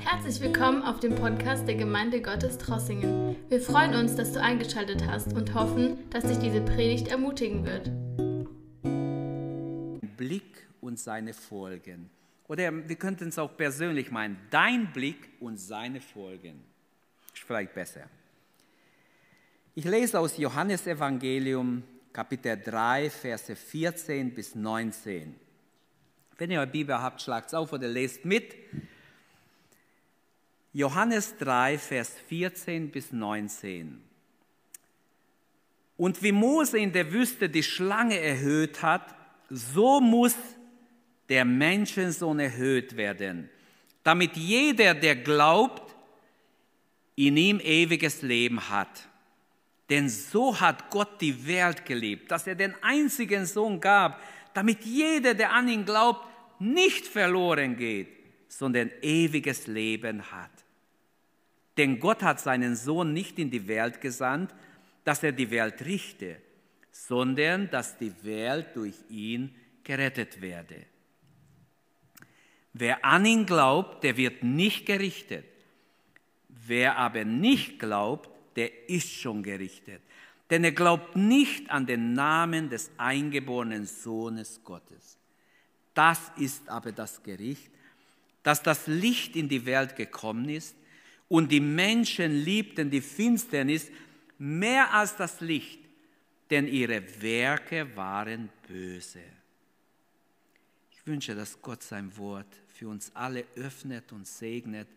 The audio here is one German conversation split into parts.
Herzlich willkommen auf dem Podcast der Gemeinde Gottes Trossingen. Wir freuen uns, dass du eingeschaltet hast und hoffen, dass dich diese Predigt ermutigen wird. Blick und seine Folgen. Oder wir könnten es auch persönlich meinen, dein Blick und seine Folgen. Ist vielleicht besser. Ich lese aus Johannes Evangelium Kapitel 3, Verse 14 bis 19. Wenn ihr eure Bibel habt, schlagt es auf oder lest mit. Johannes 3, Vers 14 bis 19. Und wie Mose in der Wüste die Schlange erhöht hat, so muss der Menschensohn erhöht werden, damit jeder, der glaubt, in ihm ewiges Leben hat. Denn so hat Gott die Welt geliebt, dass er den einzigen Sohn gab, damit jeder, der an ihn glaubt, nicht verloren geht, sondern ewiges Leben hat. Denn Gott hat seinen Sohn nicht in die Welt gesandt, dass er die Welt richte, sondern dass die Welt durch ihn gerettet werde. Wer an ihn glaubt, der wird nicht gerichtet. Wer aber nicht glaubt, der ist schon gerichtet. Denn er glaubt nicht an den Namen des eingeborenen Sohnes Gottes. Das ist aber das Gericht, dass das Licht in die Welt gekommen ist und die Menschen liebten die Finsternis mehr als das Licht, denn ihre Werke waren böse. Ich wünsche, dass Gott sein Wort für uns alle öffnet und segnet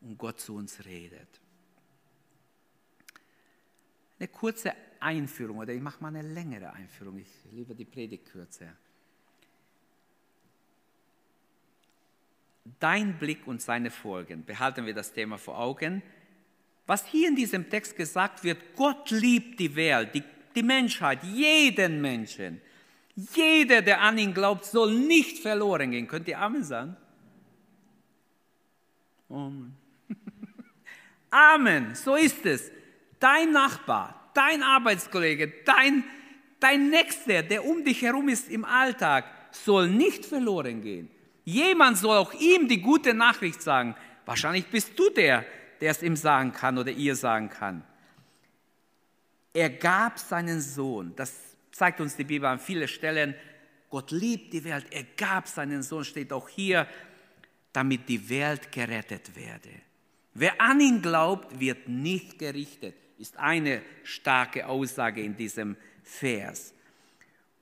und Gott zu uns redet. Eine kurze Einführung oder ich mache mal eine längere Einführung. Ich liebe die Predigt Dein Blick und seine Folgen. Behalten wir das Thema vor Augen. Was hier in diesem Text gesagt wird, Gott liebt die Welt, die, die Menschheit, jeden Menschen. Jeder, der an ihn glaubt, soll nicht verloren gehen. Könnt ihr Amen sagen? Amen. Amen, so ist es. Dein Nachbar, dein Arbeitskollege, dein, dein Nächster, der um dich herum ist im Alltag, soll nicht verloren gehen. Jemand soll auch ihm die gute Nachricht sagen. Wahrscheinlich bist du der, der es ihm sagen kann oder ihr sagen kann. Er gab seinen Sohn. Das zeigt uns die Bibel an vielen Stellen. Gott liebt die Welt. Er gab seinen Sohn, steht auch hier, damit die Welt gerettet werde. Wer an ihn glaubt, wird nicht gerichtet, ist eine starke Aussage in diesem Vers.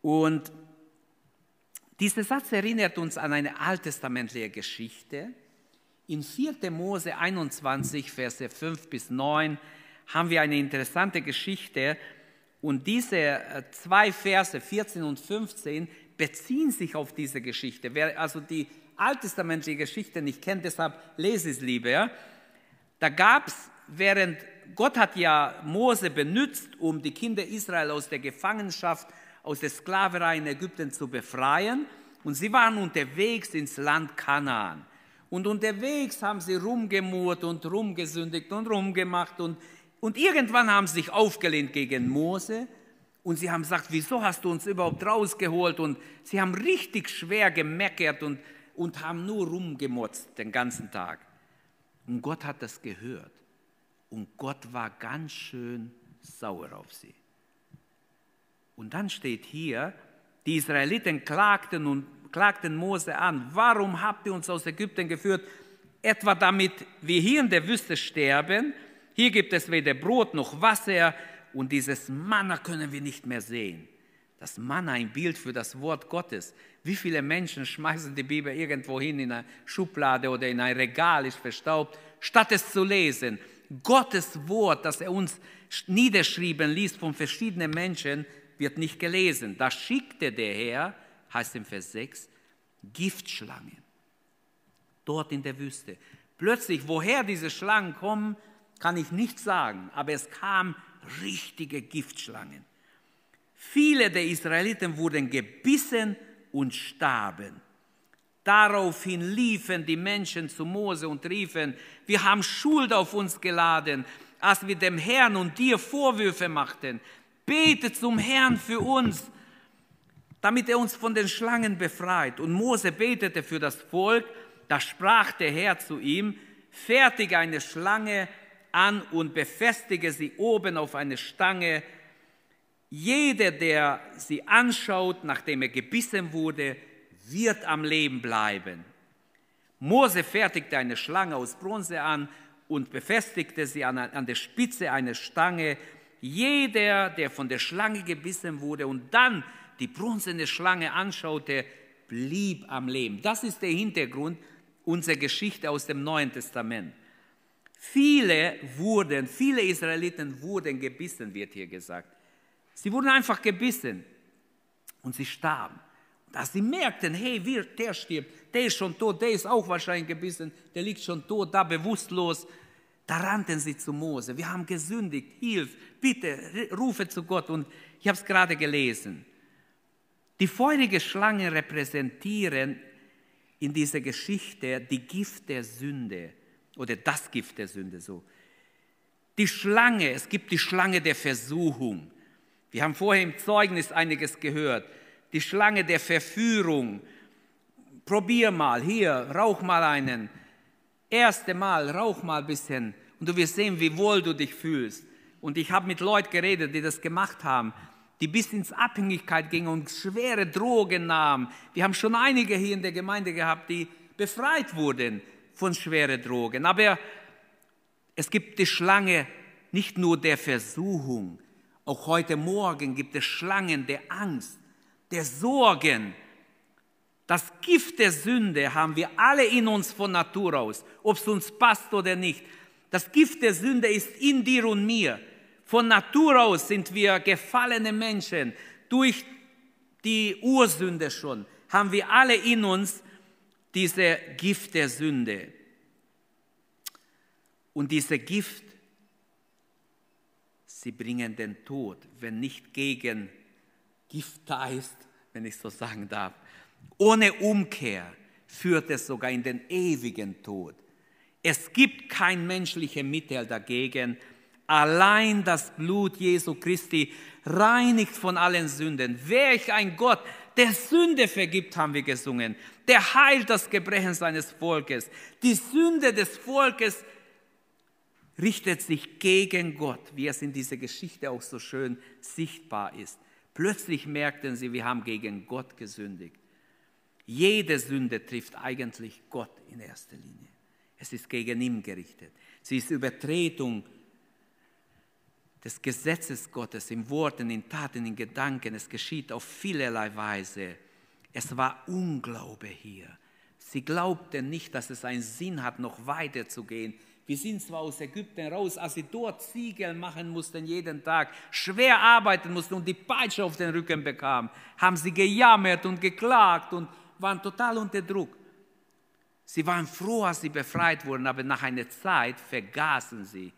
Und dieser Satz erinnert uns an eine alttestamentliche Geschichte. In 4. Mose 21, Verse 5 bis 9 haben wir eine interessante Geschichte und diese äh, zwei Verse, 14 und 15, beziehen sich auf diese Geschichte. Wer also die alttestamentliche Geschichte nicht kennt, deshalb lese es lieber. Da gab es, während Gott hat ja Mose benutzt, um die Kinder Israel aus der Gefangenschaft aus der Sklaverei in Ägypten zu befreien. Und sie waren unterwegs ins Land Kanaan. Und unterwegs haben sie rumgemurrt und rumgesündigt und rumgemacht. Und, und irgendwann haben sie sich aufgelehnt gegen Mose. Und sie haben gesagt, wieso hast du uns überhaupt rausgeholt? Und sie haben richtig schwer gemeckert und, und haben nur rumgemotzt den ganzen Tag. Und Gott hat das gehört. Und Gott war ganz schön sauer auf sie. Und dann steht hier, die Israeliten klagten und klagten Mose an, warum habt ihr uns aus Ägypten geführt? Etwa damit wir hier in der Wüste sterben. Hier gibt es weder Brot noch Wasser und dieses Manna können wir nicht mehr sehen. Das Manna ein Bild für das Wort Gottes. Wie viele Menschen schmeißen die Bibel irgendwo hin in eine Schublade oder in ein Regal, ist verstaubt, statt es zu lesen. Gottes Wort, das er uns niederschrieben ließ von verschiedenen Menschen, wird nicht gelesen. Da schickte der Herr, heißt im Vers 6, Giftschlangen. Dort in der Wüste. Plötzlich, woher diese Schlangen kommen, kann ich nicht sagen, aber es kamen richtige Giftschlangen. Viele der Israeliten wurden gebissen und starben. Daraufhin liefen die Menschen zu Mose und riefen, wir haben Schuld auf uns geladen, als wir dem Herrn und dir Vorwürfe machten. Bete zum Herrn für uns, damit er uns von den Schlangen befreit. Und Mose betete für das Volk, da sprach der Herr zu ihm, fertige eine Schlange an und befestige sie oben auf eine Stange. Jeder, der sie anschaut, nachdem er gebissen wurde, wird am Leben bleiben. Mose fertigte eine Schlange aus Bronze an und befestigte sie an, an der Spitze einer Stange. Jeder, der von der Schlange gebissen wurde und dann die bronzene Schlange anschaute, blieb am Leben. Das ist der Hintergrund unserer Geschichte aus dem Neuen Testament. Viele wurden, viele Israeliten wurden gebissen, wird hier gesagt. Sie wurden einfach gebissen und sie starben. Und als sie merkten, hey, der stirbt, der ist schon tot, der ist auch wahrscheinlich gebissen, der liegt schon tot, da bewusstlos, da rannten sie zu Mose. Wir haben gesündigt, hilf, bitte, rufe zu Gott. Und ich habe es gerade gelesen. Die feurige Schlange repräsentieren in dieser Geschichte die Gift der Sünde oder das Gift der Sünde so. Die Schlange, es gibt die Schlange der Versuchung. Wir haben vorher im Zeugnis einiges gehört. Die Schlange der Verführung. Probier mal, hier, rauch mal einen erste Mal, rauch mal ein bisschen und du wirst sehen, wie wohl du dich fühlst. Und ich habe mit Leuten geredet, die das gemacht haben, die bis ins Abhängigkeit gingen und schwere Drogen nahmen. Wir haben schon einige hier in der Gemeinde gehabt, die befreit wurden von schweren Drogen. Aber es gibt die Schlange nicht nur der Versuchung, auch heute Morgen gibt es Schlangen der Angst, der Sorgen, das Gift der Sünde haben wir alle in uns von Natur aus, ob es uns passt oder nicht. Das Gift der Sünde ist in dir und mir. Von Natur aus sind wir gefallene Menschen. Durch die Ursünde schon haben wir alle in uns diese Gift der Sünde. Und diese Gift, sie bringen den Tod, wenn nicht gegen Gift da ist, wenn ich so sagen darf. Ohne Umkehr führt es sogar in den ewigen Tod. Es gibt kein menschliches Mittel dagegen. Allein das Blut Jesu Christi reinigt von allen Sünden. Welch ein Gott, der Sünde vergibt, haben wir gesungen. Der heilt das Gebrechen seines Volkes. Die Sünde des Volkes richtet sich gegen Gott, wie es in dieser Geschichte auch so schön sichtbar ist. Plötzlich merkten sie, wir haben gegen Gott gesündigt. Jede Sünde trifft eigentlich Gott in erster Linie. Es ist gegen ihn gerichtet. Sie ist Übertretung des Gesetzes Gottes in Worten, in Taten, in Gedanken. Es geschieht auf vielerlei Weise. Es war Unglaube hier. Sie glaubten nicht, dass es einen Sinn hat, noch weiterzugehen. Wir sind zwar aus Ägypten raus, als sie dort Ziegel machen mussten jeden Tag, schwer arbeiten mussten und die Peitsche auf den Rücken bekamen, haben sie gejammert und geklagt und waren total unter Druck. Sie waren froh, als sie befreit wurden, aber nach einer Zeit vergaßen sie,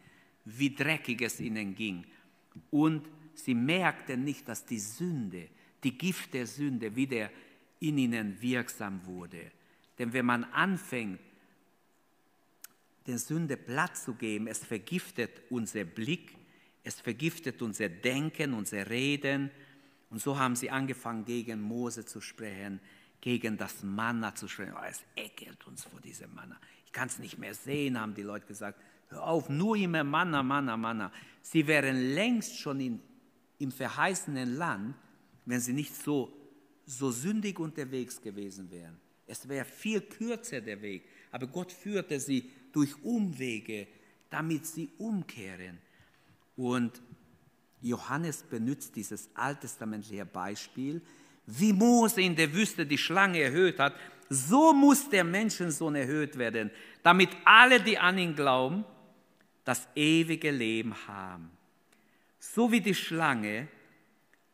wie dreckig es ihnen ging. Und sie merkten nicht, dass die Sünde, die Gift der Sünde wieder in ihnen wirksam wurde. Denn wenn man anfängt, der Sünde Platz zu geben, es vergiftet unser Blick, es vergiftet unser Denken, unser Reden. Und so haben sie angefangen, gegen Mose zu sprechen gegen das Manna zu sprechen. Oh, es ekelt uns vor diesem Manna. Ich kann es nicht mehr sehen, haben die Leute gesagt. Hör auf, nur immer Manna, Manna, Manna. Sie wären längst schon in, im verheißenen Land, wenn sie nicht so, so sündig unterwegs gewesen wären. Es wäre viel kürzer der Weg, aber Gott führte sie durch Umwege, damit sie umkehren. Und Johannes benutzt dieses alttestamentliche Beispiel, wie Mose in der Wüste die Schlange erhöht hat, so muss der Menschensohn erhöht werden, damit alle, die an ihn glauben, das ewige Leben haben. So wie die Schlange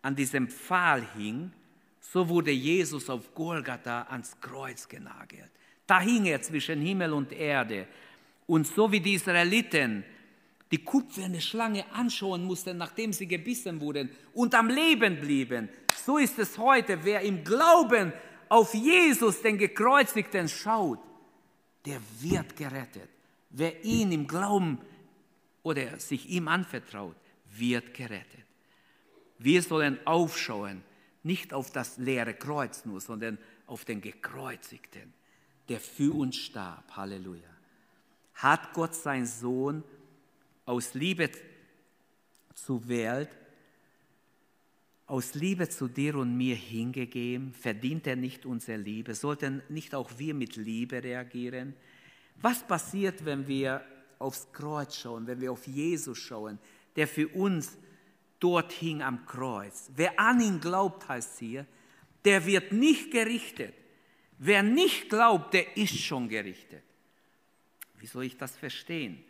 an diesem Pfahl hing, so wurde Jesus auf Golgatha ans Kreuz genagelt. Da hing er zwischen Himmel und Erde. Und so wie die Israeliten die kupferne Schlange anschauen mussten, nachdem sie gebissen wurden und am Leben blieben, so ist es heute, wer im Glauben auf Jesus, den Gekreuzigten, schaut, der wird gerettet. Wer ihn im Glauben oder sich ihm anvertraut, wird gerettet. Wir sollen aufschauen, nicht auf das leere Kreuz nur, sondern auf den Gekreuzigten, der für uns starb. Halleluja. hat Gott seinen Sohn aus Liebe zur Welt, aus Liebe zu dir und mir hingegeben? Verdient er nicht unsere Liebe? Sollten nicht auch wir mit Liebe reagieren? Was passiert, wenn wir aufs Kreuz schauen, wenn wir auf Jesus schauen, der für uns dort hing am Kreuz? Wer an ihn glaubt, heißt hier, der wird nicht gerichtet. Wer nicht glaubt, der ist schon gerichtet. Wie soll ich das verstehen?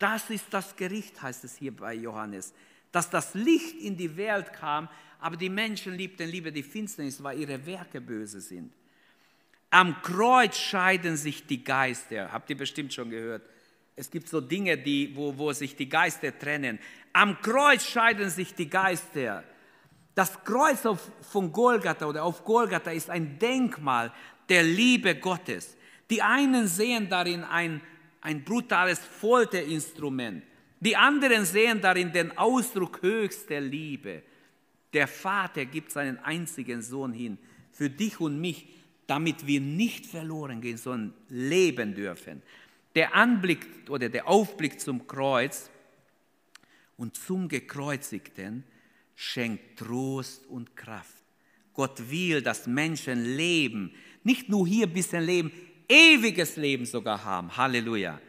Das ist das Gericht, heißt es hier bei Johannes, dass das Licht in die Welt kam, aber die Menschen liebten lieber die Finsternis, weil ihre Werke böse sind. Am Kreuz scheiden sich die Geister. Habt ihr bestimmt schon gehört. Es gibt so Dinge, die, wo, wo sich die Geister trennen. Am Kreuz scheiden sich die Geister. Das Kreuz auf, von Golgatha oder auf Golgatha ist ein Denkmal der Liebe Gottes. Die einen sehen darin ein, ein brutales Folterinstrument. Die anderen sehen darin den Ausdruck höchster Liebe. Der Vater gibt seinen einzigen Sohn hin für dich und mich, damit wir nicht verloren gehen, sondern leben dürfen. Der Anblick oder der Aufblick zum Kreuz und zum Gekreuzigten schenkt Trost und Kraft. Gott will, dass Menschen leben, nicht nur hier ein bisschen leben, ewiges Leben sogar haben. Halleluja.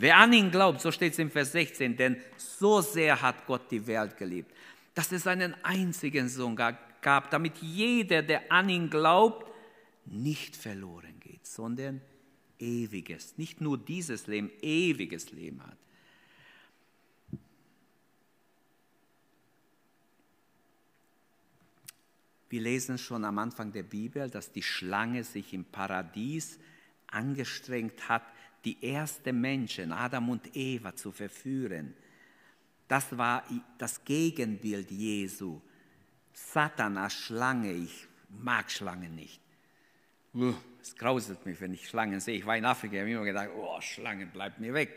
Wer an ihn glaubt, so steht es im Vers 16, denn so sehr hat Gott die Welt geliebt, dass es einen einzigen Sohn gab, damit jeder, der an ihn glaubt, nicht verloren geht, sondern ewiges, nicht nur dieses Leben, ewiges Leben hat. Wir lesen schon am Anfang der Bibel, dass die Schlange sich im Paradies angestrengt hat, die ersten Menschen, Adam und Eva, zu verführen. Das war das Gegenbild Jesu. Satan als Schlange, ich mag Schlangen nicht. Es grauselt mich, wenn ich Schlangen sehe. Ich war in Afrika, ich habe immer gedacht, oh, Schlangen, bleibt mir weg.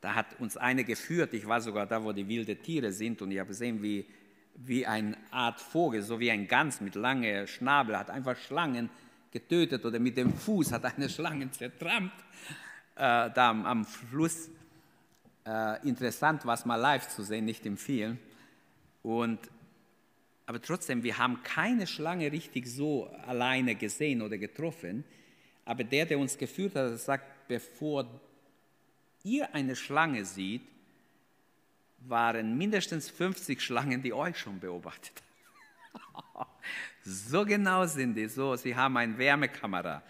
Da hat uns eine geführt, ich war sogar da, wo die wilden Tiere sind und ich habe gesehen, wie, wie eine Art Vogel, so wie ein Gans mit langem Schnabel, hat einfach Schlangen getötet oder mit dem Fuß hat eine Schlange zertrampt, äh, da am, Fluss. Äh, interessant war es mal live zu sehen, nicht im Film. Und aber trotzdem, wir haben keine Schlange richtig so alleine gesehen oder getroffen. Aber der, der uns geführt hat, sagt, bevor ihr eine Schlange seht, waren mindestens 50 Schlangen, die euch schon beobachtet haben. so genau sind die, so, sie haben eine Wärmekamera.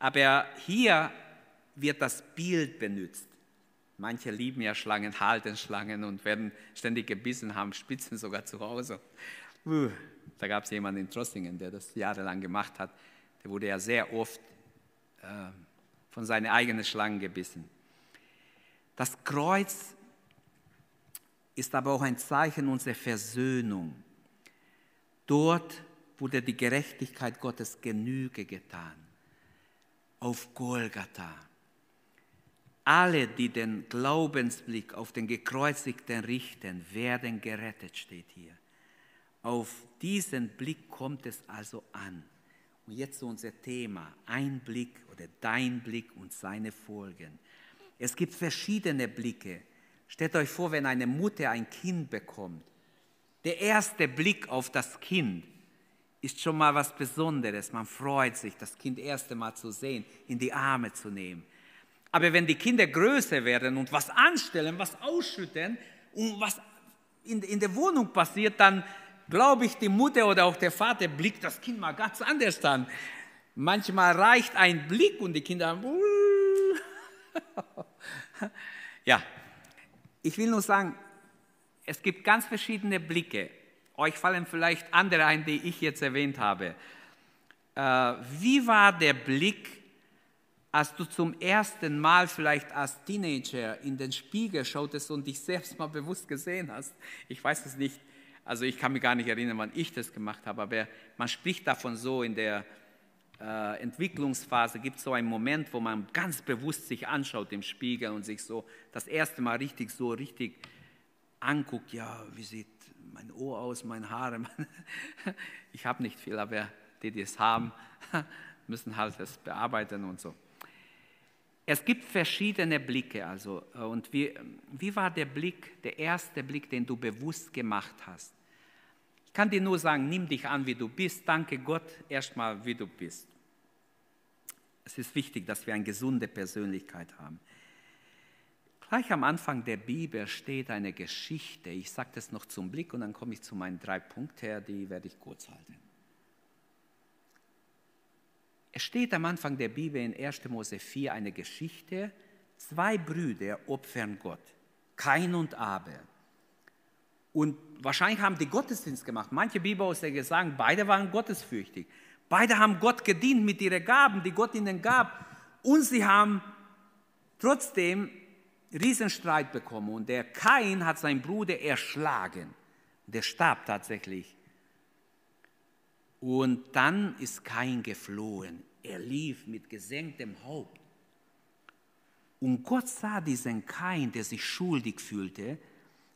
Aber hier wird das Bild benutzt. Manche lieben ja Schlangen, halten Schlangen und werden ständig gebissen, haben Spitzen sogar zu Hause. Da gab es jemanden in Trossingen, der das jahrelang gemacht hat. Der wurde ja sehr oft äh, von seinen eigenen Schlangen gebissen. Das Kreuz ist aber auch ein Zeichen unserer Versöhnung. Dort wurde die Gerechtigkeit Gottes Genüge getan. Auf Golgatha. Alle, die den Glaubensblick auf den Gekreuzigten richten, werden gerettet, steht hier. Auf diesen Blick kommt es also an. Und jetzt unser Thema, ein Blick oder dein Blick und seine Folgen. Es gibt verschiedene Blicke. Stellt euch vor, wenn eine Mutter ein Kind bekommt. Der erste Blick auf das Kind ist schon mal was Besonderes. Man freut sich, das Kind erste Mal zu sehen, in die Arme zu nehmen. Aber wenn die Kinder größer werden und was anstellen, was ausschütten und was in, in der Wohnung passiert, dann glaube ich, die Mutter oder auch der Vater blickt das Kind mal ganz anders an. Manchmal reicht ein Blick und die Kinder. ja, ich will nur sagen, es gibt ganz verschiedene Blicke. Euch fallen vielleicht andere ein, die ich jetzt erwähnt habe. Äh, wie war der Blick, als du zum ersten Mal vielleicht als Teenager in den Spiegel schautest und dich selbst mal bewusst gesehen hast? Ich weiß es nicht. Also ich kann mich gar nicht erinnern, wann ich das gemacht habe, aber man spricht davon so in der äh, Entwicklungsphase, gibt es so einen Moment, wo man ganz bewusst sich anschaut im Spiegel und sich so das erste Mal richtig so richtig anguckt, ja, wie sieht mein Ohr aus, mein Haare. ich habe nicht viel, aber die, die es haben, müssen halt das bearbeiten und so. Es gibt verschiedene Blicke. Also, äh, und wie, wie war der Blick, der erste Blick, den du bewusst gemacht hast? Ich kann dir nur sagen, nimm dich an, wie du bist. Danke Gott erstmal, wie du bist. Es ist wichtig, dass wir eine gesunde Persönlichkeit haben. Gleich am Anfang der Bibel steht eine Geschichte. Ich sage das noch zum Blick und dann komme ich zu meinen drei Punkten, die werde ich kurz halten. Es steht am Anfang der Bibel in 1. Mose 4 eine Geschichte. Zwei Brüder opfern Gott, Kain und Abel. Und wahrscheinlich haben die Gottesdienst gemacht. Manche Bibelausleger sagen, beide waren gottesfürchtig. Beide haben Gott gedient mit ihren Gaben, die Gott ihnen gab. Und sie haben trotzdem Riesenstreit bekommen. Und der Kain hat seinen Bruder erschlagen. Der starb tatsächlich. Und dann ist Kain geflohen. Er lief mit gesenktem Haupt. Und Gott sah diesen Kain, der sich schuldig fühlte.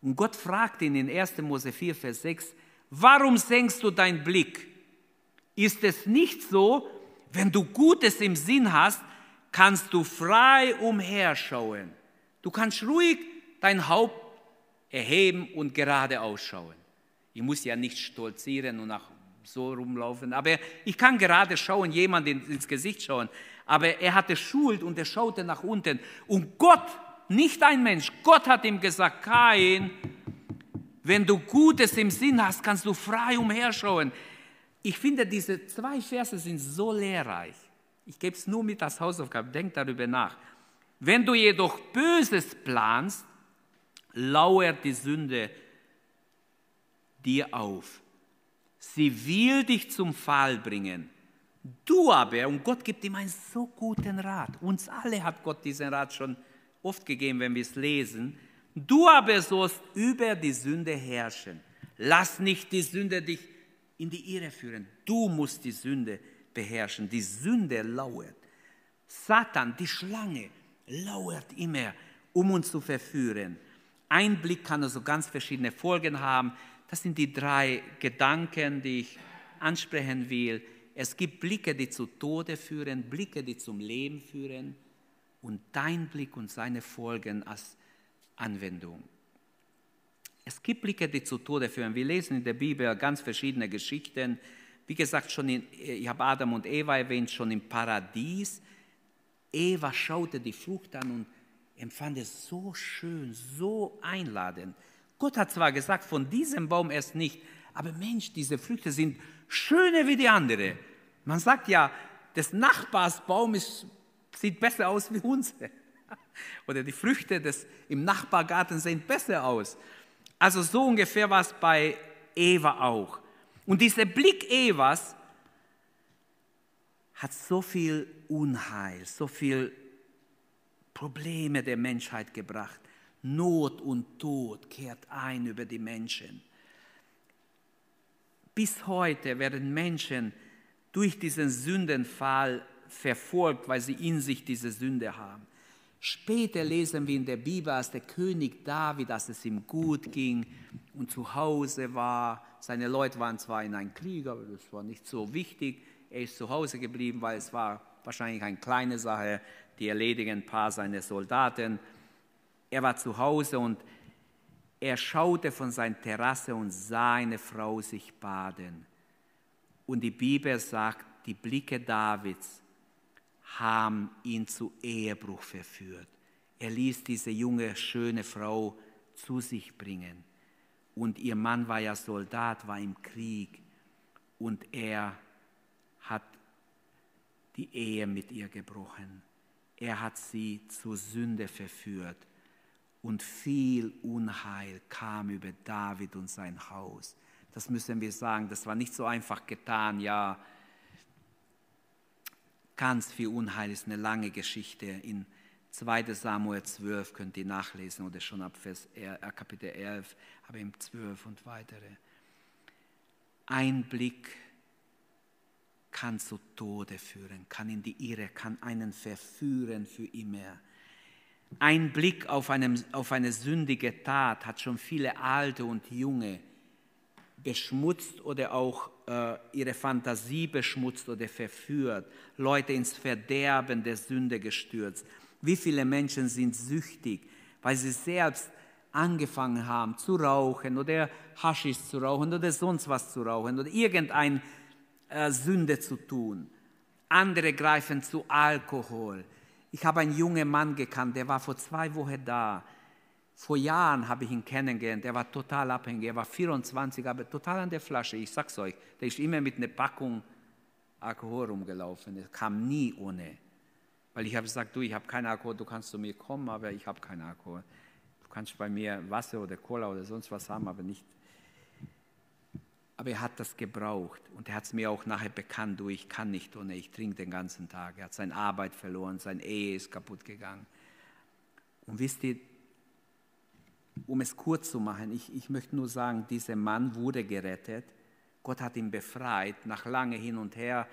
Und Gott fragte ihn in 1. Mose 4, Vers 6, warum senkst du deinen Blick? Ist es nicht so, wenn du Gutes im Sinn hast, kannst du frei umherschauen. Du kannst ruhig dein Haupt erheben und gerade ausschauen. Ich muss ja nicht stolzieren und nach so rumlaufen. Aber ich kann gerade schauen, jemand ins Gesicht schauen. Aber er hatte Schuld und er schaute nach unten. Und Gott, nicht ein Mensch, Gott hat ihm gesagt, Kain, wenn du Gutes im Sinn hast, kannst du frei umherschauen. Ich finde, diese zwei Verse sind so lehrreich. Ich gebe es nur mit als Hausaufgabe, denk darüber nach. Wenn du jedoch Böses planst, lauert die Sünde dir auf. Sie will dich zum Fall bringen. Du aber, und Gott gibt ihm einen so guten Rat, uns alle hat Gott diesen Rat schon oft gegeben, wenn wir es lesen, du aber sollst über die Sünde herrschen. Lass nicht die Sünde dich in die Irre führen. Du musst die Sünde beherrschen. Die Sünde lauert. Satan, die Schlange, lauert immer, um uns zu verführen. Ein Blick kann also ganz verschiedene Folgen haben. Das sind die drei Gedanken, die ich ansprechen will. Es gibt Blicke, die zu Tode führen, Blicke, die zum Leben führen und dein Blick und seine Folgen als Anwendung. Es gibt Blicke, die zu Tode führen. Wir lesen in der Bibel ganz verschiedene Geschichten. Wie gesagt, schon in, ich habe Adam und Eva erwähnt, schon im Paradies. Eva schaute die Frucht an und empfand es so schön, so einladend. Gott hat zwar gesagt, von diesem Baum erst nicht, aber Mensch, diese Früchte sind schöner wie die andere. Man sagt ja, des Nachbarsbaum ist, sieht besser aus wie unsere. Oder die Früchte des, im Nachbargarten sehen besser aus. Also so ungefähr war es bei Eva auch. Und dieser Blick Evas hat so viel Unheil, so viel Probleme der Menschheit gebracht. Not und Tod kehrt ein über die Menschen. Bis heute werden Menschen durch diesen Sündenfall verfolgt, weil sie in sich diese Sünde haben. Später lesen wir in der Bibel, als der König David, dass es ihm gut ging und zu Hause war. Seine Leute waren zwar in einem Krieg, aber das war nicht so wichtig. Er ist zu Hause geblieben, weil es war wahrscheinlich eine kleine Sache. Die erledigen ein paar seiner Soldaten er war zu Hause und er schaute von seiner Terrasse und sah eine Frau sich baden. Und die Bibel sagt, die Blicke Davids haben ihn zu Ehebruch verführt. Er ließ diese junge, schöne Frau zu sich bringen. Und ihr Mann war ja Soldat, war im Krieg. Und er hat die Ehe mit ihr gebrochen. Er hat sie zur Sünde verführt und viel Unheil kam über David und sein Haus. Das müssen wir sagen, das war nicht so einfach getan, ja. Ganz viel Unheil ist eine lange Geschichte. In 2 Samuel 12 könnt ihr nachlesen oder schon ab Vers, äh, Kapitel 11, aber im 12 und weitere. Ein Blick kann zu Tode führen, kann in die Irre, kann einen verführen für immer. Ein Blick auf, einem, auf eine sündige Tat hat schon viele Alte und Junge beschmutzt oder auch äh, ihre Fantasie beschmutzt oder verführt, Leute ins Verderben der Sünde gestürzt. Wie viele Menschen sind süchtig, weil sie selbst angefangen haben zu rauchen oder Haschisch zu rauchen oder sonst was zu rauchen oder irgendeine äh, Sünde zu tun. Andere greifen zu Alkohol. Ich habe einen jungen Mann gekannt, der war vor zwei Wochen da. Vor Jahren habe ich ihn kennengelernt. Er war total abhängig. Er war 24, aber total an der Flasche. Ich sag's euch, der ist immer mit einer Packung Alkohol rumgelaufen. Er kam nie ohne. Weil ich habe gesagt, du, ich habe keinen Alkohol, du kannst zu mir kommen, aber ich habe keinen Alkohol. Du kannst bei mir Wasser oder Cola oder sonst was haben, aber nicht. Aber er hat das gebraucht und er hat es mir auch nachher bekannt, du, ich kann nicht ohne, ich trinke den ganzen Tag. Er hat seine Arbeit verloren, seine Ehe ist kaputt gegangen. Und wisst ihr, um es kurz zu machen, ich, ich möchte nur sagen, dieser Mann wurde gerettet. Gott hat ihn befreit, nach lange hin und her.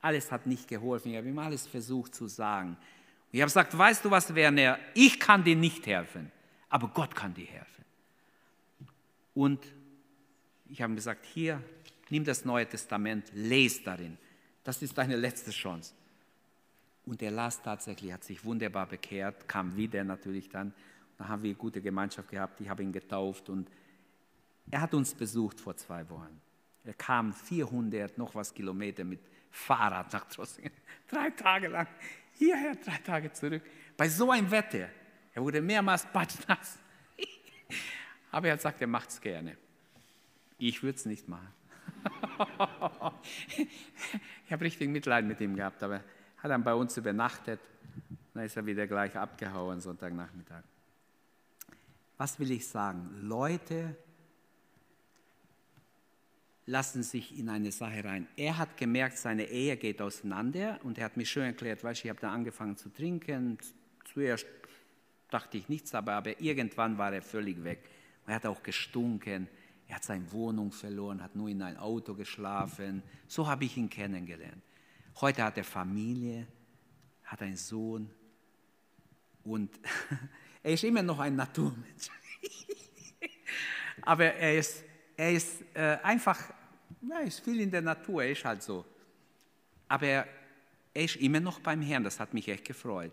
Alles hat nicht geholfen. Ich habe ihm alles versucht zu sagen. Und ich habe gesagt, weißt du was, Werner, ich kann dir nicht helfen, aber Gott kann dir helfen. Und ich habe ihm gesagt, hier, nimm das Neue Testament, lese darin. Das ist deine letzte Chance. Und er las tatsächlich, hat sich wunderbar bekehrt, kam wieder natürlich dann. Da haben wir gute Gemeinschaft gehabt, ich habe ihn getauft und er hat uns besucht vor zwei Wochen. Er kam 400 noch was Kilometer mit Fahrrad nach Trossingen. Drei Tage lang hierher, drei Tage zurück. Bei so einem Wetter. Er wurde mehrmals patschnass. Aber er gesagt, er macht es gerne. Ich würde es nicht machen. ich habe richtig Mitleid mit ihm gehabt, aber er hat dann bei uns übernachtet. Dann ist er wieder gleich abgehauen, Sonntagnachmittag. Was will ich sagen? Leute lassen sich in eine Sache rein. Er hat gemerkt, seine Ehe geht auseinander und er hat mir schön erklärt, weißt du, ich habe da angefangen zu trinken. Zuerst dachte ich nichts, aber, aber irgendwann war er völlig weg. er hat auch gestunken. Er hat seine Wohnung verloren, hat nur in ein Auto geschlafen. So habe ich ihn kennengelernt. Heute hat er Familie, hat einen Sohn und er ist immer noch ein Naturmensch. Aber er ist, er ist äh, einfach, ja, ist viel in der Natur, er ist halt so. Aber er, er ist immer noch beim Herrn, das hat mich echt gefreut.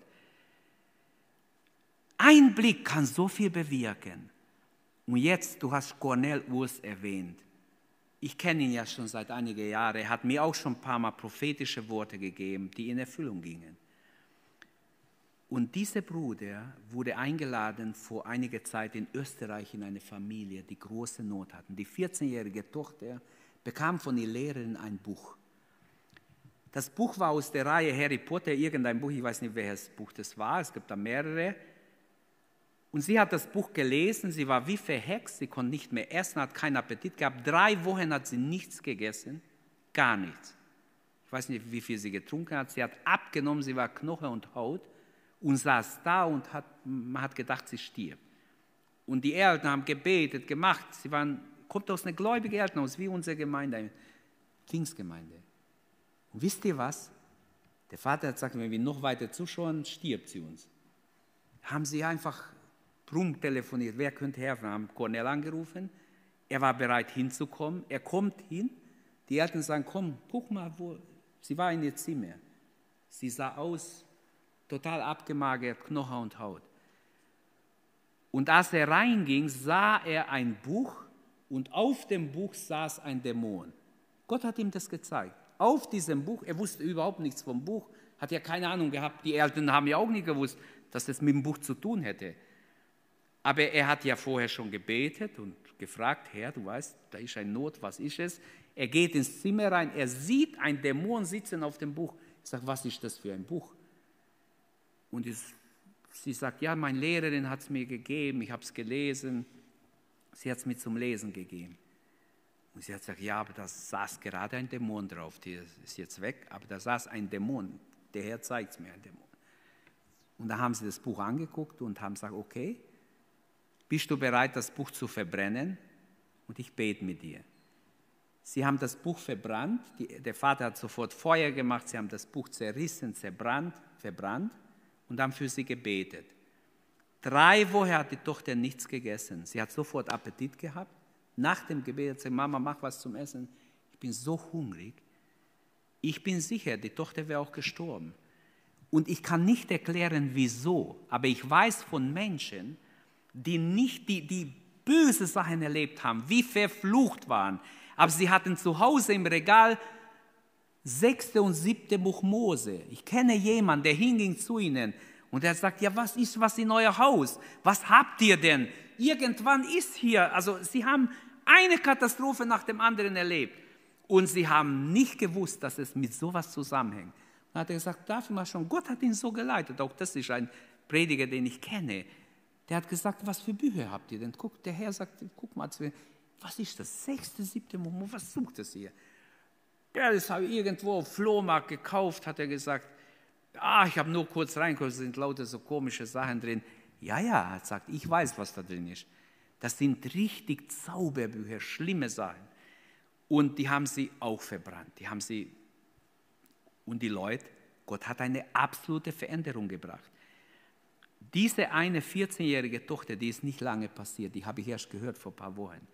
Ein Blick kann so viel bewirken. Und jetzt, du hast Cornel Urs erwähnt. Ich kenne ihn ja schon seit einigen Jahren. Er hat mir auch schon ein paar Mal prophetische Worte gegeben, die in Erfüllung gingen. Und dieser Bruder wurde eingeladen vor einiger Zeit in Österreich in eine Familie, die große Not hatten. Die 14-jährige Tochter bekam von der Lehrerin ein Buch. Das Buch war aus der Reihe Harry Potter, irgendein Buch, ich weiß nicht, welches Buch das war, es gibt da mehrere. Und sie hat das Buch gelesen, sie war wie verhext, sie konnte nicht mehr essen, hat keinen Appetit gehabt. Drei Wochen hat sie nichts gegessen, gar nichts. Ich weiß nicht, wie viel sie getrunken hat. Sie hat abgenommen, sie war Knoche und Haut und saß da und hat, man hat gedacht, sie stirbt. Und die Eltern haben gebetet, gemacht. Sie waren, kommt aus einer gläubigen Elternhaus, wie unsere Gemeinde, eine Pfingstgemeinde. Und wisst ihr was? Der Vater hat gesagt, wenn wir noch weiter zuschauen, stirbt sie uns. Haben sie einfach Rum telefoniert, wer könnte helfen? Haben Cornell angerufen, er war bereit hinzukommen, er kommt hin, die Eltern sagen, komm, guck mal, wo, sie war in ihr Zimmer. Sie sah aus, total abgemagert, Knochen und Haut. Und als er reinging, sah er ein Buch und auf dem Buch saß ein Dämon. Gott hat ihm das gezeigt. Auf diesem Buch, er wusste überhaupt nichts vom Buch, hat ja keine Ahnung gehabt. Die Eltern haben ja auch nicht gewusst, dass das mit dem Buch zu tun hätte. Aber er hat ja vorher schon gebetet und gefragt, Herr, du weißt, da ist eine Not, was ist es? Er geht ins Zimmer rein, er sieht ein Dämon sitzen auf dem Buch. Ich sage, was ist das für ein Buch? Und es, sie sagt, ja, meine Lehrerin hat es mir gegeben, ich habe es gelesen. Sie hat es mir zum Lesen gegeben. Und sie hat gesagt, ja, aber da saß gerade ein Dämon drauf, der ist jetzt weg, aber da saß ein Dämon, der Herr zeigt es mir, ein Dämon. Und da haben sie das Buch angeguckt und haben gesagt, okay, bist du bereit, das Buch zu verbrennen? Und ich bete mit dir. Sie haben das Buch verbrannt, die, der Vater hat sofort Feuer gemacht, sie haben das Buch zerrissen, zerbrannt, verbrannt und haben für sie gebetet. Drei Wochen hat die Tochter nichts gegessen. Sie hat sofort Appetit gehabt. Nach dem Gebet hat sie gesagt, Mama, mach was zum Essen. Ich bin so hungrig. Ich bin sicher, die Tochter wäre auch gestorben. Und ich kann nicht erklären, wieso, aber ich weiß von Menschen, die nicht die, die böse Sachen erlebt haben, wie verflucht waren, aber sie hatten zu Hause im Regal sechste und siebte Buch Mose. Ich kenne jemanden, der hinging zu ihnen und er sagt, ja, was ist was in euer Haus? Was habt ihr denn? Irgendwann ist hier, also sie haben eine Katastrophe nach dem anderen erlebt und sie haben nicht gewusst, dass es mit sowas zusammenhängt. Dann hat er gesagt, darf ich mal schon, Gott hat ihn so geleitet, auch das ist ein Prediger, den ich kenne. Der hat gesagt, was für Bücher habt ihr denn? Guck, der Herr sagt, guck mal, was ist das? Sechste, siebte Moment, was sucht es hier? Ja, das habe ich irgendwo auf Flohmarkt gekauft, hat er gesagt. Ah, ich habe nur kurz reingeguckt, sind lauter so komische Sachen drin. Ja, ja, er sagt, ich weiß, was da drin ist. Das sind richtig Zauberbücher, schlimme Sachen. Und die haben sie auch verbrannt. Die haben sie und die Leute, Gott hat eine absolute Veränderung gebracht. Diese eine 14-jährige Tochter, die ist nicht lange passiert, die habe ich erst gehört vor ein paar Wochen.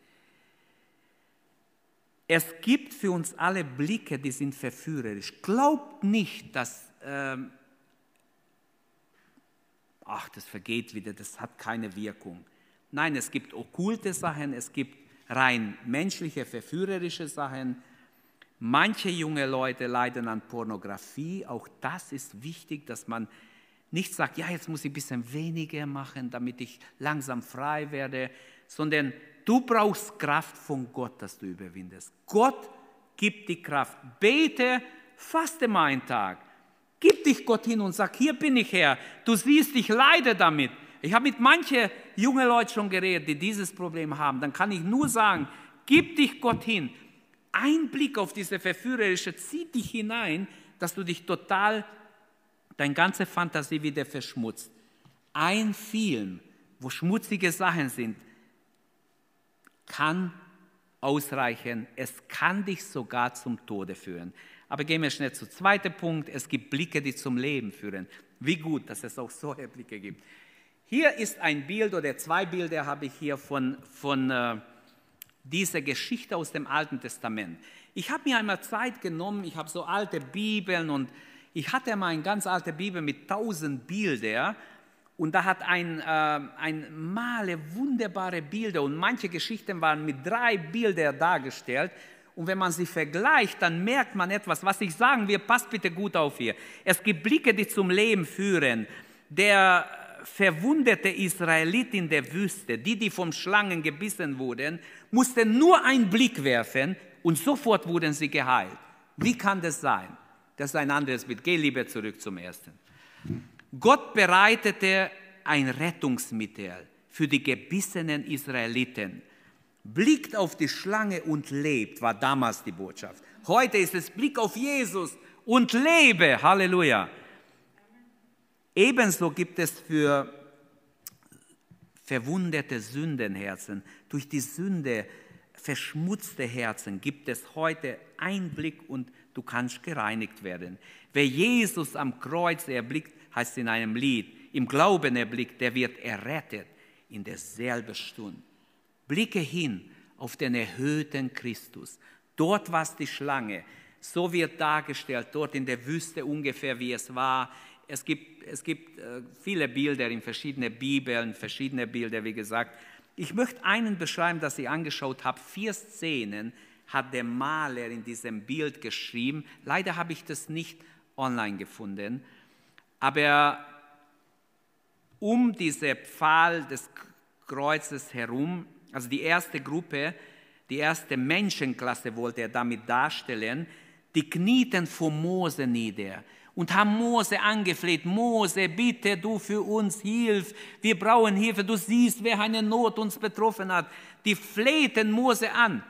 Es gibt für uns alle Blicke, die sind verführerisch. Glaubt nicht, dass, ähm, ach, das vergeht wieder, das hat keine Wirkung. Nein, es gibt okkulte Sachen, es gibt rein menschliche, verführerische Sachen. Manche junge Leute leiden an Pornografie. Auch das ist wichtig, dass man nicht sagt, ja, jetzt muss ich ein bisschen weniger machen, damit ich langsam frei werde, sondern Du brauchst Kraft von Gott, dass du überwindest. Gott gibt die Kraft. Bete, faste mal einen Tag. Gib dich Gott hin und sag, hier bin ich Herr. Du siehst, ich leide damit. Ich habe mit manchen jungen Leuten schon geredet, die dieses Problem haben. Dann kann ich nur sagen, gib dich Gott hin. Ein Blick auf diese verführerische zieht dich hinein, dass du dich total, deine ganze Fantasie wieder verschmutzt. Ein Film, wo schmutzige Sachen sind, kann ausreichen. Es kann dich sogar zum Tode führen. Aber gehen wir schnell zum zweiten Punkt. Es gibt Blicke, die zum Leben führen. Wie gut, dass es auch solche Blicke gibt. Hier ist ein Bild oder zwei Bilder habe ich hier von, von äh, dieser Geschichte aus dem Alten Testament. Ich habe mir einmal Zeit genommen, ich habe so alte Bibeln und ich hatte mal eine ganz alte Bibel mit tausend Bildern und da hat ein, äh, ein Maler wunderbare Bilder und manche Geschichten waren mit drei Bildern dargestellt. Und wenn man sie vergleicht, dann merkt man etwas. Was ich sagen will, passt bitte gut auf hier. Es gibt Blicke, die zum Leben führen. Der verwundete Israelit in der Wüste, die, die vom Schlangen gebissen wurden, musste nur einen Blick werfen und sofort wurden sie geheilt. Wie kann das sein? Das ist ein anderes Bild. Geh lieber zurück zum ersten. Gott bereitete ein Rettungsmittel für die gebissenen Israeliten. Blickt auf die Schlange und lebt, war damals die Botschaft. Heute ist es Blick auf Jesus und lebe. Halleluja. Ebenso gibt es für verwundete Sündenherzen, durch die Sünde verschmutzte Herzen, gibt es heute Einblick und du kannst gereinigt werden. Wer Jesus am Kreuz erblickt, heißt in einem Lied, im Glauben erblickt, der wird errettet in derselben Stunde. Blicke hin auf den erhöhten Christus. Dort war es die Schlange. So wird dargestellt, dort in der Wüste ungefähr, wie es war. Es gibt, es gibt äh, viele Bilder in verschiedenen Bibeln, verschiedene Bilder, wie gesagt. Ich möchte einen beschreiben, das ich angeschaut habe. Vier Szenen hat der Maler in diesem Bild geschrieben. Leider habe ich das nicht online gefunden. Aber um diese Pfahl des Kreuzes herum, also die erste Gruppe, die erste Menschenklasse wollte er damit darstellen, die knieten vor Mose nieder und haben Mose angefleht, Mose, bitte du für uns hilf, wir brauchen Hilfe, du siehst, wer eine Not uns betroffen hat. Die flehten Mose an,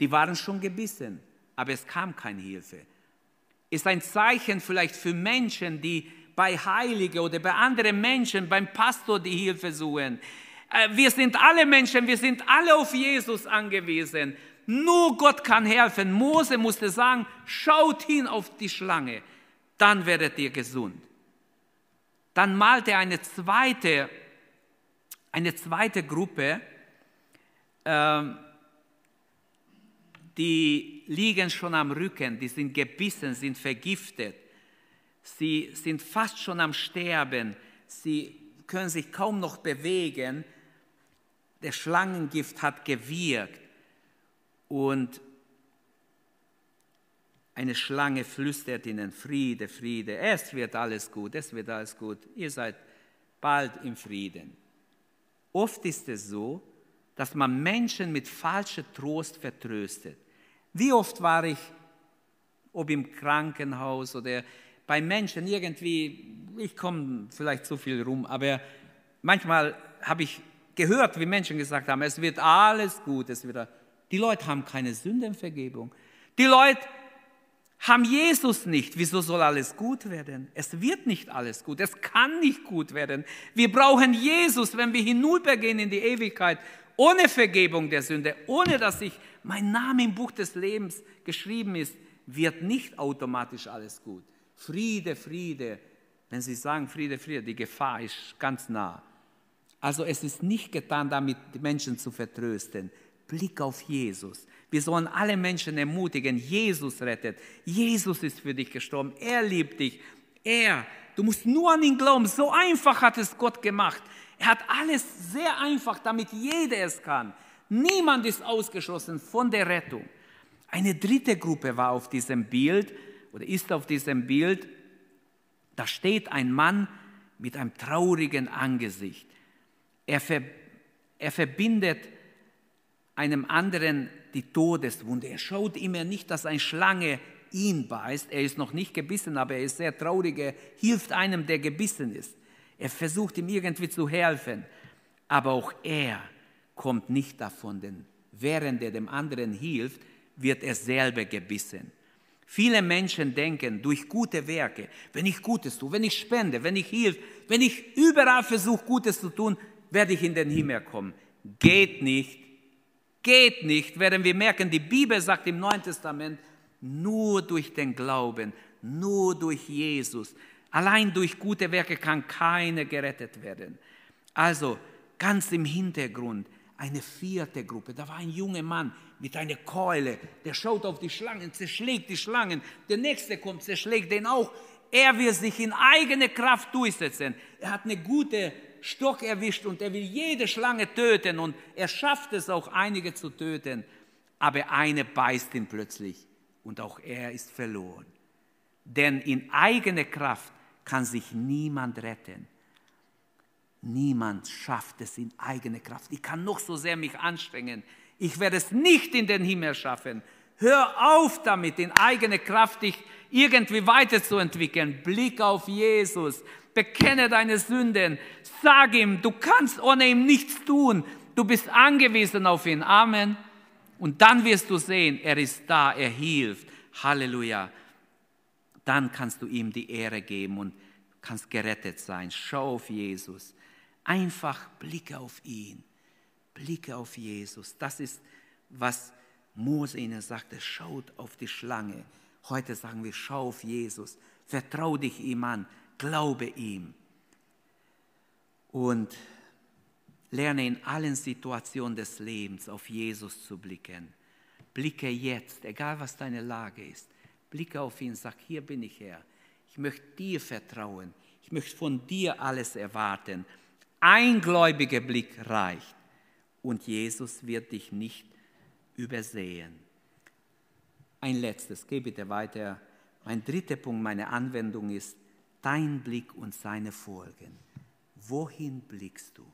die waren schon gebissen, aber es kam keine Hilfe. Ist ein Zeichen vielleicht für Menschen, die bei Heiligen oder bei anderen Menschen, beim Pastor die Hilfe suchen. Äh, wir sind alle Menschen, wir sind alle auf Jesus angewiesen. Nur Gott kann helfen. Mose musste sagen, schaut hin auf die Schlange, dann werdet ihr gesund. Dann malte er eine zweite, eine zweite Gruppe, ähm, die liegen schon am Rücken, die sind gebissen, sind vergiftet. Sie sind fast schon am Sterben. Sie können sich kaum noch bewegen. Der Schlangengift hat gewirkt. Und eine Schlange flüstert ihnen Friede, Friede. Es wird alles gut, es wird alles gut. Ihr seid bald im Frieden. Oft ist es so, dass man Menschen mit falschem Trost vertröstet. Wie oft war ich, ob im Krankenhaus oder bei Menschen irgendwie, ich komme vielleicht zu viel rum, aber manchmal habe ich gehört, wie Menschen gesagt haben, es wird alles gut, es wird, die Leute haben keine Sündenvergebung. Die Leute haben Jesus nicht. Wieso soll alles gut werden? Es wird nicht alles gut. Es kann nicht gut werden. Wir brauchen Jesus, wenn wir hinübergehen in die Ewigkeit, ohne Vergebung der Sünde, ohne dass sich mein Name im Buch des Lebens geschrieben ist, wird nicht automatisch alles gut. Friede, Friede. Wenn Sie sagen Friede, Friede, die Gefahr ist ganz nah. Also es ist nicht getan, damit die Menschen zu vertrösten. Blick auf Jesus. Wir sollen alle Menschen ermutigen, Jesus rettet. Jesus ist für dich gestorben. Er liebt dich. Er. Du musst nur an ihn glauben. So einfach hat es Gott gemacht. Er hat alles sehr einfach, damit jeder es kann. Niemand ist ausgeschlossen von der Rettung. Eine dritte Gruppe war auf diesem Bild oder ist auf diesem Bild. Da steht ein Mann mit einem traurigen Angesicht. Er, ver, er verbindet einem anderen die Todeswunde. Er schaut immer nicht, dass eine Schlange ihn beißt. Er ist noch nicht gebissen, aber er ist sehr traurig. Er hilft einem, der gebissen ist. Er versucht ihm irgendwie zu helfen. Aber auch er kommt nicht davon, denn während er dem anderen hilft, wird er selber gebissen. Viele Menschen denken, durch gute Werke, wenn ich Gutes tue, wenn ich spende, wenn ich hilf, wenn ich überall versuche, Gutes zu tun, werde ich in den Himmel kommen. Geht nicht, geht nicht, werden wir merken, die Bibel sagt im Neuen Testament, nur durch den Glauben, nur durch Jesus, allein durch gute Werke kann keiner gerettet werden. Also ganz im Hintergrund eine vierte Gruppe, da war ein junger Mann mit einer Keule, der schaut auf die Schlangen, zerschlägt die Schlangen, der nächste kommt, zerschlägt den auch. Er will sich in eigene Kraft durchsetzen. Er hat eine gute Stock erwischt und er will jede Schlange töten und er schafft es auch, einige zu töten. Aber eine beißt ihn plötzlich und auch er ist verloren. Denn in eigener Kraft kann sich niemand retten. Niemand schafft es in eigener Kraft. Ich kann noch so sehr mich anstrengen. Ich werde es nicht in den Himmel schaffen. Hör auf damit, in eigener Kraft dich irgendwie weiterzuentwickeln. Blick auf Jesus bekenne deine Sünden, sag ihm, du kannst ohne ihm nichts tun, du bist angewiesen auf ihn. Amen. Und dann wirst du sehen, er ist da, er hilft. Halleluja. Dann kannst du ihm die Ehre geben und kannst gerettet sein. Schau auf Jesus. Einfach blicke auf ihn. Blicke auf Jesus. Das ist, was Mose ihnen sagte. Schaut auf die Schlange. Heute sagen wir, schau auf Jesus. Vertrau dich ihm an. Glaube ihm und lerne in allen Situationen des Lebens auf Jesus zu blicken. Blicke jetzt, egal was deine Lage ist, blicke auf ihn, sag, hier bin ich Herr. Ich möchte dir vertrauen. Ich möchte von dir alles erwarten. Ein gläubiger Blick reicht und Jesus wird dich nicht übersehen. Ein letztes, geh bitte weiter. Mein dritter Punkt, meine Anwendung ist, dein Blick und seine Folgen. Wohin blickst du?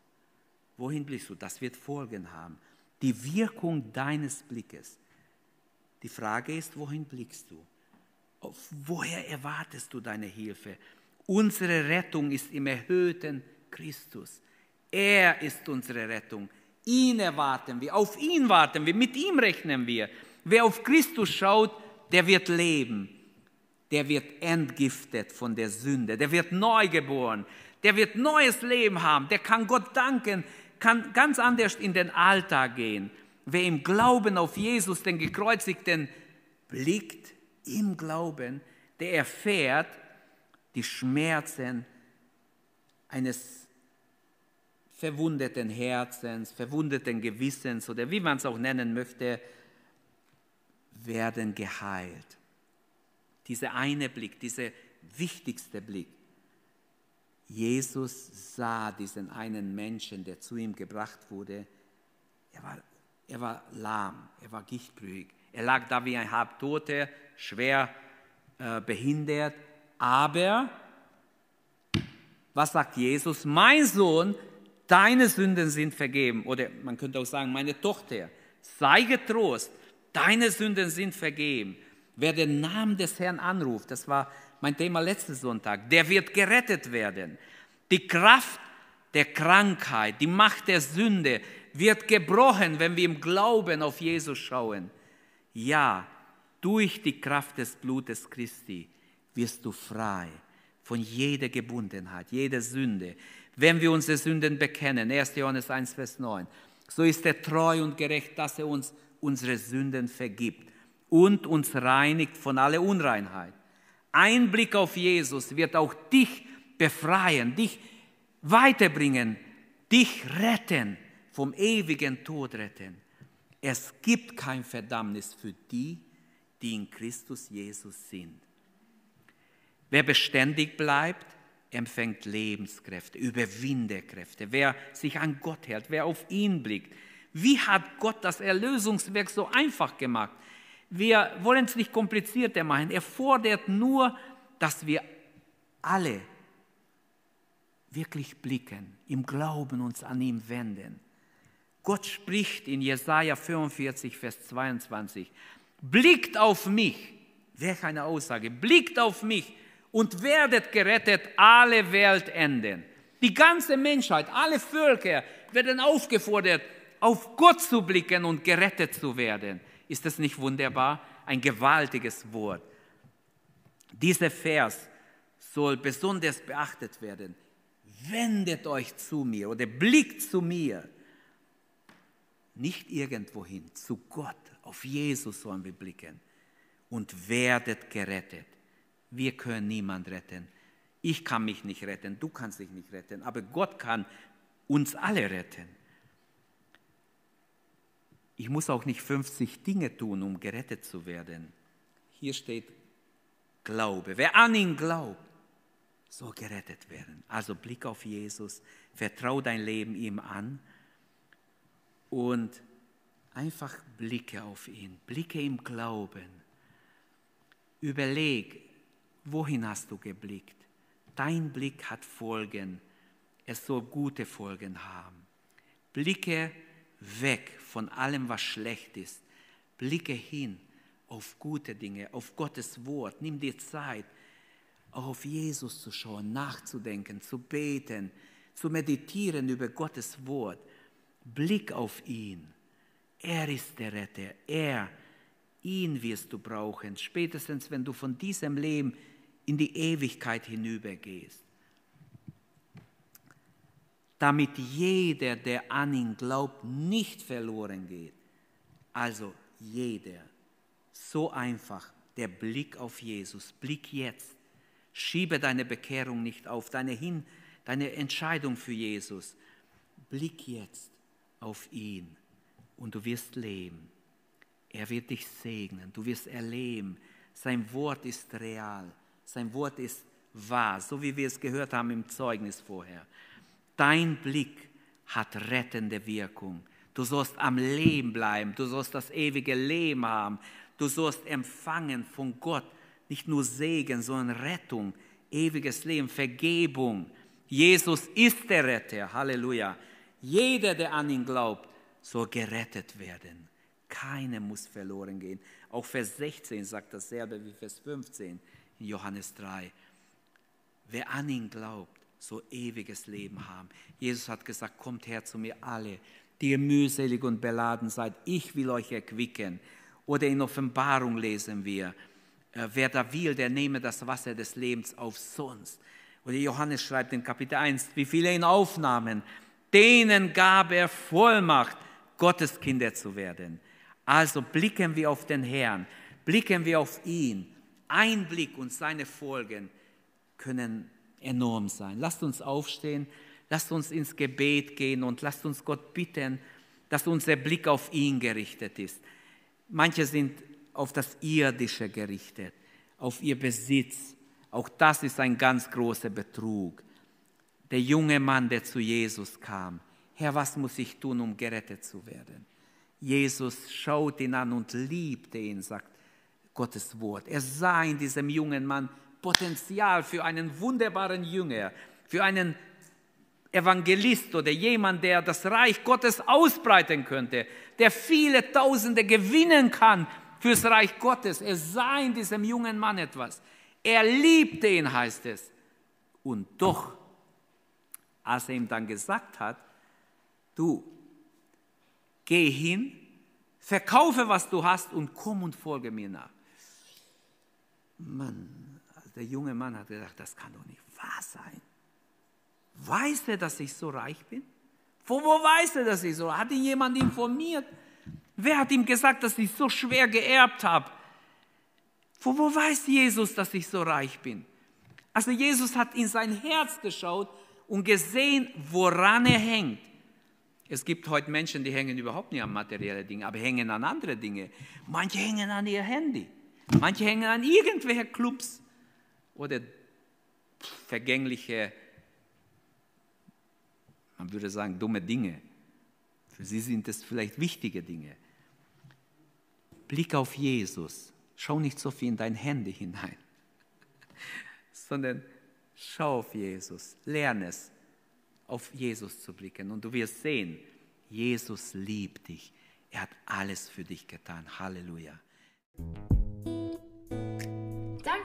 Wohin blickst du? Das wird Folgen haben. Die Wirkung deines Blickes. Die Frage ist, wohin blickst du? Woher erwartest du deine Hilfe? Unsere Rettung ist im erhöhten Christus. Er ist unsere Rettung. Ihn erwarten wir, auf ihn warten wir, mit ihm rechnen wir. Wer auf Christus schaut, der wird leben der wird entgiftet von der Sünde, der wird neu geboren, der wird neues Leben haben, der kann Gott danken, kann ganz anders in den Alltag gehen. Wer im Glauben auf Jesus, den Gekreuzigten, blickt, im Glauben, der erfährt die Schmerzen eines verwundeten Herzens, verwundeten Gewissens oder wie man es auch nennen möchte, werden geheilt dieser eine Blick, diese wichtigste Blick. Jesus sah diesen einen Menschen, der zu ihm gebracht wurde. Er war, er war lahm, er war gichtbrüchig. Er lag da wie ein Halbtoter, schwer äh, behindert. Aber, was sagt Jesus? Mein Sohn, deine Sünden sind vergeben. Oder man könnte auch sagen, meine Tochter, sei getrost, deine Sünden sind vergeben. Wer den Namen des Herrn anruft, das war mein Thema letzten Sonntag, der wird gerettet werden. Die Kraft der Krankheit, die Macht der Sünde wird gebrochen, wenn wir im Glauben auf Jesus schauen. Ja, durch die Kraft des Blutes Christi wirst du frei von jeder Gebundenheit, jeder Sünde. Wenn wir unsere Sünden bekennen, 1. Johannes 1, Vers 9, so ist er treu und gerecht, dass er uns unsere Sünden vergibt und uns reinigt von aller Unreinheit. Ein Blick auf Jesus wird auch dich befreien, dich weiterbringen, dich retten, vom ewigen Tod retten. Es gibt kein Verdammnis für die, die in Christus Jesus sind. Wer beständig bleibt, empfängt Lebenskräfte, Überwinderkräfte. Wer sich an Gott hält, wer auf ihn blickt. Wie hat Gott das Erlösungswerk so einfach gemacht? Wir wollen es nicht komplizierter machen. Er fordert nur, dass wir alle wirklich blicken, im Glauben uns an ihm wenden. Gott spricht in Jesaja 45, Vers 22: Blickt auf mich, welch eine Aussage, blickt auf mich und werdet gerettet alle Weltenden. Die ganze Menschheit, alle Völker werden aufgefordert, auf Gott zu blicken und gerettet zu werden. Ist das nicht wunderbar? Ein gewaltiges Wort. Dieser Vers soll besonders beachtet werden. Wendet euch zu mir oder blickt zu mir. Nicht irgendwohin, zu Gott. Auf Jesus sollen wir blicken. Und werdet gerettet. Wir können niemand retten. Ich kann mich nicht retten, du kannst dich nicht retten, aber Gott kann uns alle retten. Ich muss auch nicht 50 Dinge tun, um gerettet zu werden. Hier steht Glaube. Wer an ihn glaubt, soll gerettet werden. Also Blick auf Jesus, vertrau dein Leben ihm an und einfach blicke auf ihn, blicke im Glauben. Überleg, wohin hast du geblickt? Dein Blick hat Folgen, es soll gute Folgen haben. Blicke weg von allem, was schlecht ist. Blicke hin auf gute Dinge, auf Gottes Wort. Nimm dir Zeit, auch auf Jesus zu schauen, nachzudenken, zu beten, zu meditieren über Gottes Wort. Blick auf ihn. Er ist der Retter. Er, ihn wirst du brauchen, spätestens wenn du von diesem Leben in die Ewigkeit hinübergehst damit jeder, der an ihn glaubt, nicht verloren geht. Also jeder. So einfach. Der Blick auf Jesus. Blick jetzt. Schiebe deine Bekehrung nicht auf, deine, Hin deine Entscheidung für Jesus. Blick jetzt auf ihn und du wirst leben. Er wird dich segnen. Du wirst erleben. Sein Wort ist real. Sein Wort ist wahr, so wie wir es gehört haben im Zeugnis vorher. Dein Blick hat rettende Wirkung. Du sollst am Leben bleiben, du sollst das ewige Leben haben, du sollst empfangen von Gott nicht nur Segen, sondern Rettung, ewiges Leben, Vergebung. Jesus ist der Retter, Halleluja. Jeder, der an ihn glaubt, soll gerettet werden. Keiner muss verloren gehen. Auch Vers 16 sagt dasselbe wie Vers 15 in Johannes 3. Wer an ihn glaubt, so ewiges Leben haben. Jesus hat gesagt, kommt her zu mir alle, die ihr mühselig und beladen seid, ich will euch erquicken. Oder in Offenbarung lesen wir, äh, wer da will, der nehme das Wasser des Lebens auf sonst. Oder Johannes schreibt in Kapitel 1, wie viele ihn aufnahmen, denen gab er Vollmacht, Gottes Kinder zu werden. Also blicken wir auf den Herrn, blicken wir auf ihn. Ein Blick und seine Folgen können enorm sein. Lasst uns aufstehen, lasst uns ins Gebet gehen und lasst uns Gott bitten, dass unser Blick auf ihn gerichtet ist. Manche sind auf das Irdische gerichtet, auf ihr Besitz, Auch das ist ein ganz großer Betrug. Der junge Mann, der zu Jesus kam, Herr, was muss ich tun, um gerettet zu werden? Jesus schaut ihn an und liebte ihn, sagt Gottes Wort. Er sah in diesem jungen Mann Potenzial für einen wunderbaren Jünger, für einen Evangelist oder jemand, der das Reich Gottes ausbreiten könnte, der viele Tausende gewinnen kann fürs Reich Gottes. Er sah in diesem jungen Mann etwas. Er liebte ihn, heißt es. Und doch, als er ihm dann gesagt hat, du, geh hin, verkaufe, was du hast und komm und folge mir nach. Mann, also der junge Mann hat gedacht, das kann doch nicht wahr sein. Weiß er, dass ich so reich bin? Wo, wo weiß er, dass ich so? Hat ihn jemand informiert? Wer hat ihm gesagt, dass ich so schwer geerbt habe? Wo, wo weiß Jesus, dass ich so reich bin? Also Jesus hat in sein Herz geschaut und gesehen, woran er hängt. Es gibt heute Menschen, die hängen überhaupt nicht an materielle Dinge, aber hängen an andere Dinge. Manche hängen an ihr Handy, manche hängen an irgendwelche Clubs oder vergängliche, man würde sagen, dumme Dinge. Für sie sind es vielleicht wichtige Dinge. Blick auf Jesus. Schau nicht so viel in dein Handy hinein, sondern schau auf Jesus. Lerne es auf Jesus zu blicken und du wirst sehen, Jesus liebt dich. Er hat alles für dich getan. Halleluja.